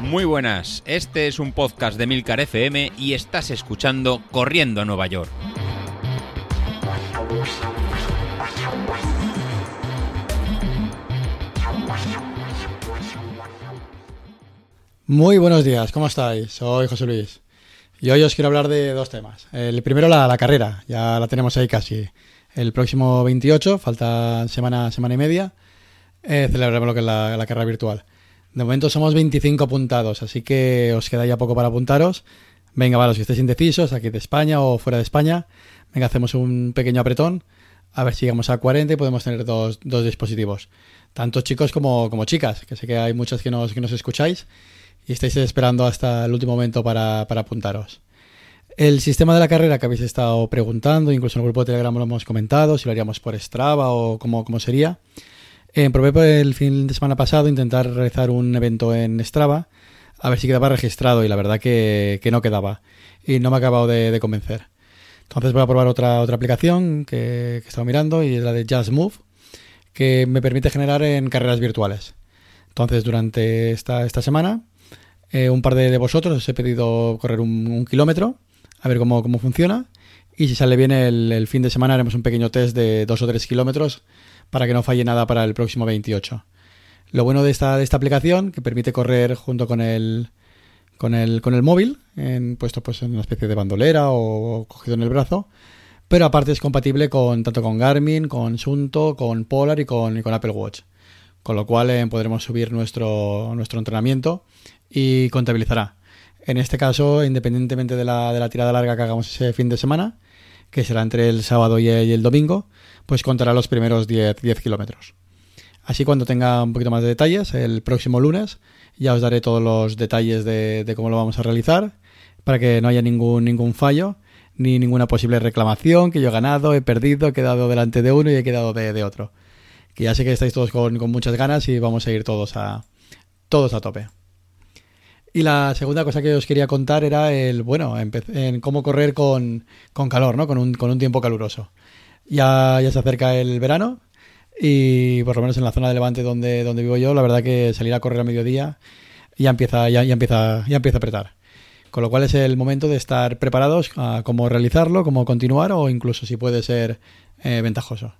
Muy buenas, este es un podcast de Milcar FM y estás escuchando Corriendo a Nueva York. Muy buenos días, ¿cómo estáis? Soy José Luis. Y hoy os quiero hablar de dos temas. El primero, la, la carrera, ya la tenemos ahí casi. El próximo 28, falta semana, semana y media, eh, celebraremos lo que es la, carrera virtual. De momento somos 25 apuntados, así que os queda ya poco para apuntaros. Venga, va, los que estéis indecisos, aquí de España o fuera de España, venga, hacemos un pequeño apretón, a ver si llegamos a 40 y podemos tener dos, dos dispositivos. Tanto chicos como, como chicas, que sé que hay muchas que nos, que nos escucháis y estáis esperando hasta el último momento para, para apuntaros. El sistema de la carrera que habéis estado preguntando, incluso en el grupo de Telegram lo hemos comentado, si lo haríamos por Strava o cómo, cómo sería. Eh, probé el fin de semana pasado intentar realizar un evento en Strava, a ver si quedaba registrado y la verdad que, no quedaba y no me ha acabado de, convencer. Entonces voy a probar otra, otra aplicación que, que he estado mirando y es la de Just Move, que me permite generar en carreras virtuales. Entonces durante esta, esta semana eh, un par de, de, vosotros os he pedido correr un, un kilómetro, a ver cómo, cómo, funciona. Y si sale bien el, el, fin de semana haremos un pequeño test de dos o tres kilómetros para que no falle nada para el próximo 28. Lo bueno de esta, de esta aplicación, que permite correr junto con el, con el, con el móvil, en, puesto pues en una especie de bandolera o, cogido en el brazo, pero aparte es compatible con tanto con Garmin, con Sunto, con Polar y con, con Apple Watch. Con lo cual eh, podremos subir nuestro, nuestro entrenamiento y contabilizará. En este caso, independientemente de la, de la, tirada larga que hagamos ese fin de semana, que será entre el sábado y el, domingo, pues contará los primeros 10, 10 kilómetros. Así cuando tenga un poquito más de detalles, el próximo lunes ya os daré todos los detalles de, de cómo lo vamos a realizar, para que no haya ningún, ningún fallo, ni ninguna posible reclamación, que yo he ganado, he perdido, he quedado delante de uno y he quedado de, de otro. Que ya sé que estáis todos con, con muchas ganas y vamos a ir todos a, todos a tope. Y la segunda cosa que os quería contar era el, bueno, en cómo correr con, con calor, ¿no? Con un, con un tiempo caluroso. Ya, ya se acerca el verano y por lo menos en la zona de Levante donde, donde vivo yo, la verdad que salir a correr a mediodía ya empieza, ya, ya empieza, ya empieza a apretar. Con lo cual es el momento de estar preparados a cómo realizarlo, cómo continuar o incluso si puede ser eh, ventajoso.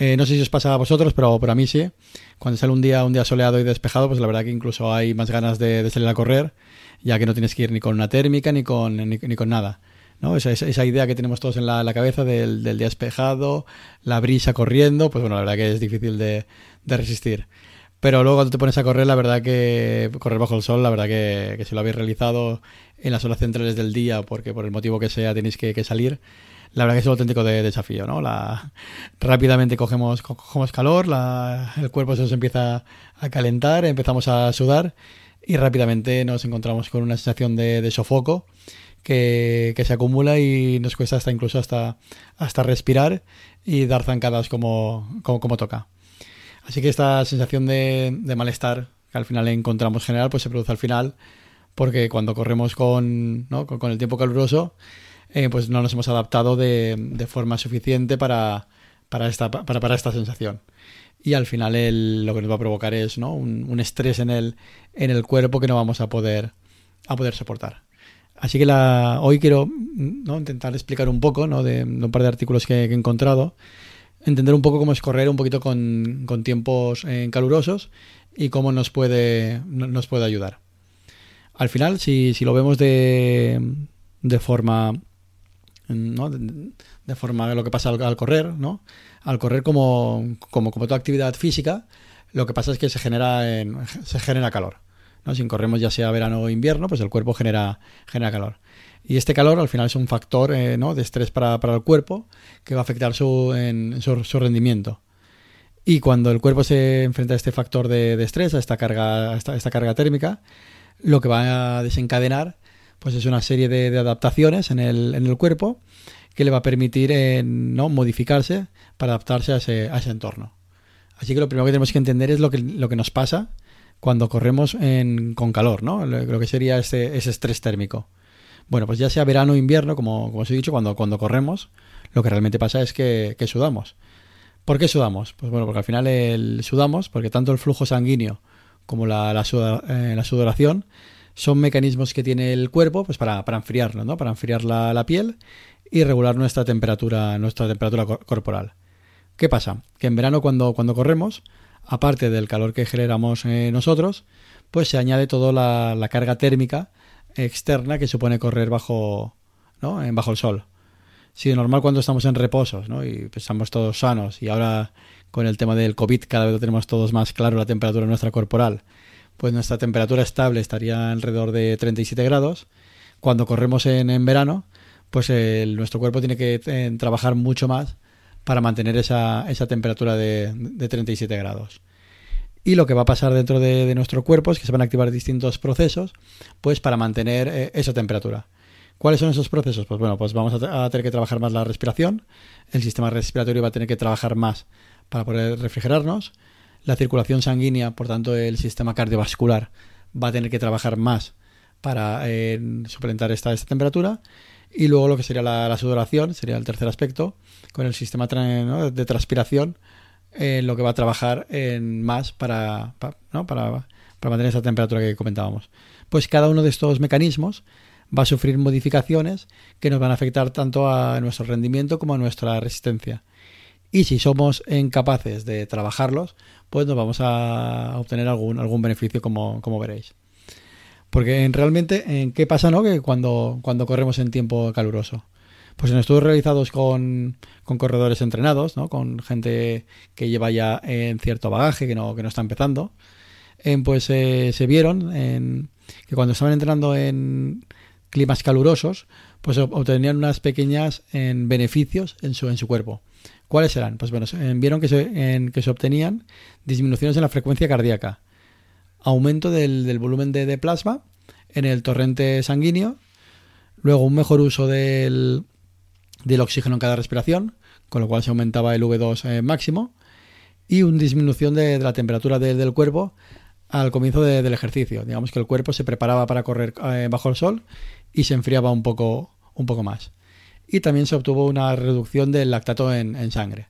Eh, no sé si os pasa a vosotros, pero para mí sí. Cuando sale un día, un día soleado y despejado, pues la verdad que incluso hay más ganas de, salir a correr, ya que no tienes que ir ni con una térmica ni con, ni, ni con nada. ¿no? Esa, esa, idea que tenemos todos en la, cabeza del, del, día despejado, la brisa corriendo, pues bueno, la verdad que es difícil de, de, resistir. Pero luego cuando te pones a correr, la verdad que correr bajo el sol, la verdad que, que si lo habéis realizado en las horas centrales del día, porque por el motivo que sea tenéis que salir, la verdad que es un auténtico de desafío, ¿no? La, rápidamente cogemos, calor, la, el cuerpo se nos empieza a calentar, empezamos a sudar y rápidamente nos encontramos con una sensación de, sofoco que, que, se acumula y nos cuesta hasta incluso hasta, hasta respirar y dar zancadas como, como, como toca. Así que esta sensación de, de malestar que al final encontramos general, pues se produce al final porque cuando corremos con, ¿no? con, con el tiempo caluroso, eh, pues no nos hemos adaptado de, de forma suficiente para, para, esta, para, para esta sensación. Y al final lo que nos va a provocar es ¿no? un, un, estrés en el, en el cuerpo que no vamos a poder, a poder soportar. Así que hoy quiero ¿no? intentar explicar un poco ¿no? de, un par de artículos que, que, he encontrado, entender un poco cómo es correr un poquito con, con tiempos eh, calurosos y cómo nos puede, nos puede ayudar. Al final, si, si lo vemos de, de forma ¿no? De, de, forma lo que pasa al, correr, ¿no? Al correr como, como, como toda actividad física, lo que pasa es que se genera, en, se genera calor. ¿no? Si corremos ya sea verano o invierno, pues el cuerpo genera, genera calor. Y este calor al final es un factor eh, ¿no? de estrés para, para, el cuerpo que va a afectar su, en, su, rendimiento. Y cuando el cuerpo se enfrenta a este factor de, de estrés, a esta carga, a esta, esta carga térmica, lo que va a desencadenar pues es una serie de, adaptaciones en el, cuerpo que le va a permitir eh, no modificarse para adaptarse a ese, a ese, entorno. Así que lo primero que tenemos que entender es lo que, nos pasa cuando corremos con calor, ¿no? Lo, que sería ese, ese, estrés térmico. Bueno, pues ya sea verano o invierno, como, os he dicho, cuando, corremos, lo que realmente pasa es que, sudamos. ¿Por qué sudamos? Pues bueno, porque al final sudamos, porque tanto el flujo sanguíneo como la, eh, la sudoración son mecanismos que tiene el cuerpo pues para, para enfriarnos, ¿no? Para enfriar la, la, piel y regular nuestra temperatura, nuestra temperatura corporal. ¿Qué pasa? Que en verano cuando, cuando corremos, aparte del calor que generamos eh, nosotros, pues se añade toda la, la, carga térmica externa que supone correr bajo, ¿no? bajo el sol. Si de normal cuando estamos en reposos ¿no? y pues, estamos todos sanos y ahora con el tema del COVID cada vez lo tenemos todos más claro la temperatura nuestra corporal, pues nuestra temperatura estable estaría alrededor de 37 grados. Cuando corremos en, en verano, pues nuestro cuerpo tiene que eh, trabajar mucho más para mantener esa, esa temperatura de, de, 37 grados. Y lo que va a pasar dentro de, de, nuestro cuerpo es que se van a activar distintos procesos pues para mantener eh, esa temperatura. ¿Cuáles son esos procesos? Pues bueno, pues vamos a, tener que trabajar más la respiración, el sistema respiratorio va a tener que trabajar más para poder refrigerarnos, la circulación sanguínea, por tanto el sistema cardiovascular va a tener que trabajar más para eh, suplementar esta, temperatura y luego lo que sería la, sudoración, sería el tercer aspecto, con el sistema de transpiración, eh, lo que va a trabajar en más para, ¿no? para, para mantener esa temperatura que comentábamos. Pues cada uno de estos mecanismos va a sufrir modificaciones que nos van a afectar tanto a nuestro rendimiento como a nuestra resistencia. Y si somos incapaces de trabajarlos, pues nos vamos a obtener algún, algún beneficio como, como veréis. Porque en, realmente, ¿en ¿qué pasa no? que cuando, cuando corremos en tiempo caluroso? Pues en estudios realizados con, con corredores entrenados, ¿no? con gente que lleva ya en cierto bagaje, que no, que no está empezando, en, pues eh, se vieron en, que cuando estaban entrenando en climas calurosos, pues obtenían unas pequeñas en beneficios en su, en su cuerpo. ¿Cuáles eran? Pues bueno, vieron que se, que se obtenían disminuciones en la frecuencia cardíaca, aumento del, volumen de, plasma en el torrente sanguíneo, luego un mejor uso del, oxígeno en cada respiración, con lo cual se aumentaba el V2 eh, máximo, y una disminución de, la temperatura de, del cuerpo al comienzo del ejercicio. Digamos que el cuerpo se preparaba para correr eh, bajo el sol y se enfriaba un poco, un poco más y también se obtuvo una reducción del lactato en, sangre.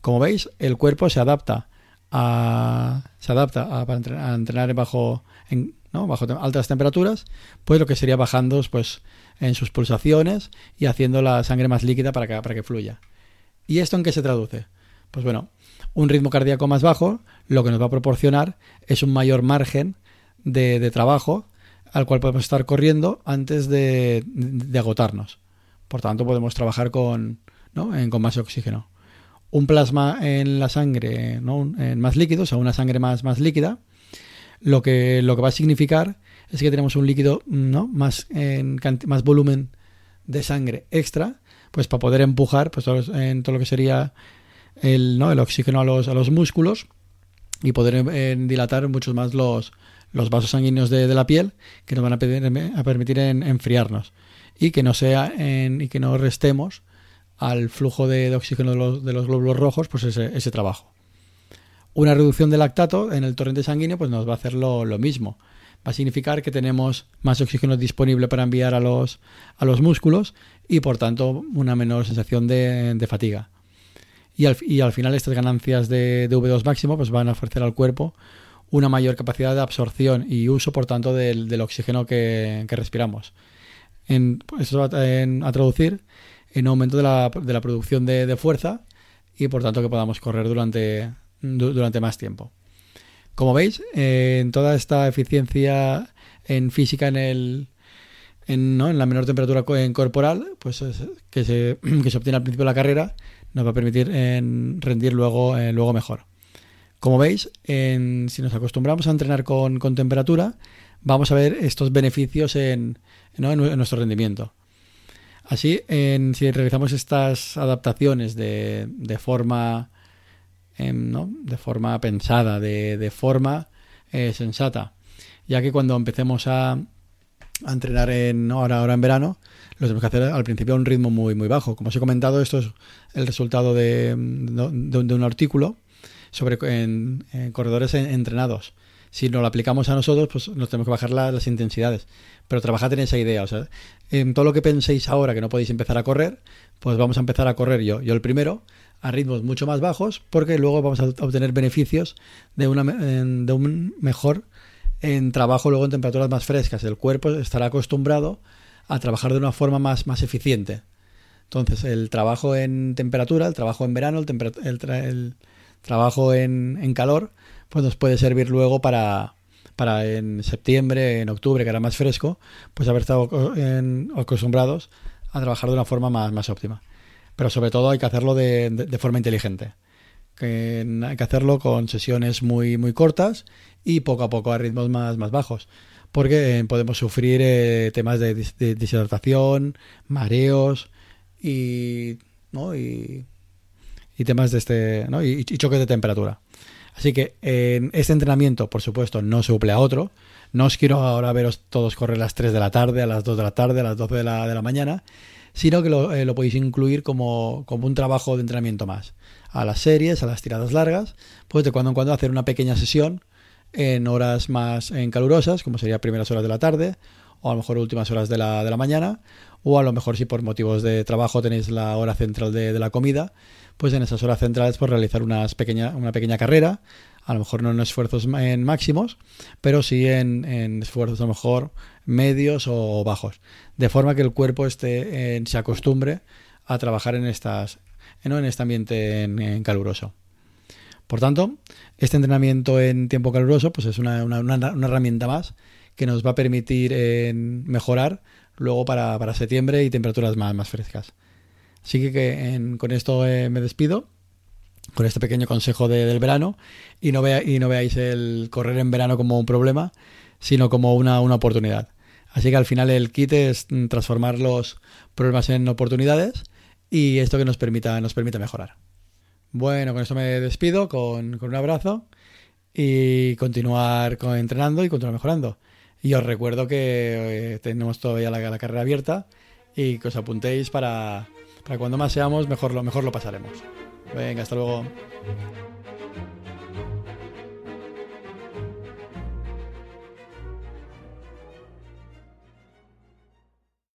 Como veis, el cuerpo se adapta a, se adapta a, entrenar, bajo, en, bajo altas temperaturas, pues lo que sería bajando pues, en sus pulsaciones y haciendo la sangre más líquida para que, para que fluya. ¿Y esto en qué se traduce? Pues bueno, un ritmo cardíaco más bajo lo que nos va a proporcionar es un mayor margen de, trabajo al cual podemos estar corriendo antes de agotarnos. Por tanto, podemos trabajar con, ¿no? en, con más oxígeno. Un plasma en la sangre ¿no? en más líquido, o sea, una sangre más, más líquida, lo que, lo que va a significar es que tenemos un líquido ¿no? más, más volumen de sangre extra, pues para poder empujar pues, en todo lo que sería el, ¿no? el oxígeno a los, a los músculos y poder eh, dilatar mucho más los, los vasos sanguíneos de, la piel que nos van a, a permitir en, enfriarnos y que no sea en, y que no restemos al flujo de, oxígeno de los, glóbulos rojos pues ese, trabajo. Una reducción de lactato en el torrente sanguíneo pues nos va a hacer lo, lo, mismo. Va a significar que tenemos más oxígeno disponible para enviar a los, a los músculos y por tanto una menor sensación de, fatiga. Y al, final estas ganancias de, de, V2 máximo pues van a ofrecer al cuerpo una mayor capacidad de absorción y uso por tanto del, oxígeno que respiramos en, eso va a, en, a traducir en aumento de la, de la producción de, de, fuerza y por tanto que podamos correr durante, durante más tiempo. Como veis, eh, en toda esta eficiencia en física en el en, ¿no? en la menor temperatura corporal, pues que se, que se obtiene al principio de la carrera, nos va a permitir en rendir luego, eh, luego mejor. Como veis, en, si nos acostumbramos a entrenar con, temperatura, vamos a ver estos beneficios en, nuestro rendimiento. Así, en, si realizamos estas adaptaciones de, de forma eh, ¿no? de forma pensada, de, forma eh, sensata, ya que cuando empecemos a, entrenar en, ahora, ahora en verano, lo tenemos que hacer al principio a un ritmo muy, muy bajo. Como os he comentado, esto es el resultado de un artículo sobre en, en corredores entrenados si no lo aplicamos a nosotros, pues nos tenemos que bajar la, las intensidades. Pero trabajad en esa idea. O sea, en todo lo que penséis ahora que no podéis empezar a correr, pues vamos a empezar a correr yo. Yo el primero, a ritmos mucho más bajos porque luego vamos a obtener beneficios de, una, de un mejor en trabajo luego en temperaturas más frescas. El cuerpo estará acostumbrado a trabajar de una forma más, más eficiente. Entonces, el trabajo en temperatura, el trabajo en verano, el, el, trabajo en, en, calor, pues nos puede servir luego para, para en septiembre, en octubre, que era más fresco, pues haber estado acostumbrados a trabajar de una forma más, más óptima. Pero sobre todo hay que hacerlo de, de, forma inteligente. Que hay que hacerlo con sesiones muy, muy cortas y poco a poco a ritmos más, más bajos. Porque eh, podemos sufrir eh, temas de, de, deshidratación, mareos y, ¿no? y, y temas de este ¿no? y, choques de temperatura. Así que en este entrenamiento, por supuesto, no suple a otro. No os quiero ahora veros todos correr a las 3 de la tarde, a las 2 de la tarde, a las 12 de la, de la mañana, sino que lo, eh, lo podéis incluir como, como, un trabajo de entrenamiento más. A las series, a las tiradas largas, pues de cuando en cuando hacer una pequeña sesión en horas más en calurosas, como sería primeras horas de la tarde, o a lo mejor últimas horas de la, de la mañana, o a lo mejor si por motivos de trabajo tenéis la hora central de la comida, pues en esas horas centrales por realizar unas pequeña, una pequeña carrera, a lo mejor no en esfuerzos en máximos, pero sí en, esfuerzos a lo mejor medios o bajos, de forma que el cuerpo esté en, se acostumbre a trabajar en estas ¿no? en este ambiente en, caluroso. Por tanto, este entrenamiento en tiempo caluroso pues es una, una, una, una herramienta más que nos va a permitir eh, mejorar luego para, para, septiembre y temperaturas más, más frescas. Así que, con esto eh, me despido, con este pequeño consejo de, del verano, y no, vea, y no veáis el correr en verano como un problema, sino como una, oportunidad. Así que al final el kit es transformar los problemas en oportunidades y esto que nos permita, nos permita mejorar. Bueno, con esto me despido, con, un abrazo y continuar con, entrenando y continuar mejorando. Y os recuerdo que eh, tenemos todavía la carrera abierta y que os apuntéis para, para cuando más seamos, mejor lo, mejor lo pasaremos. Venga, hasta luego.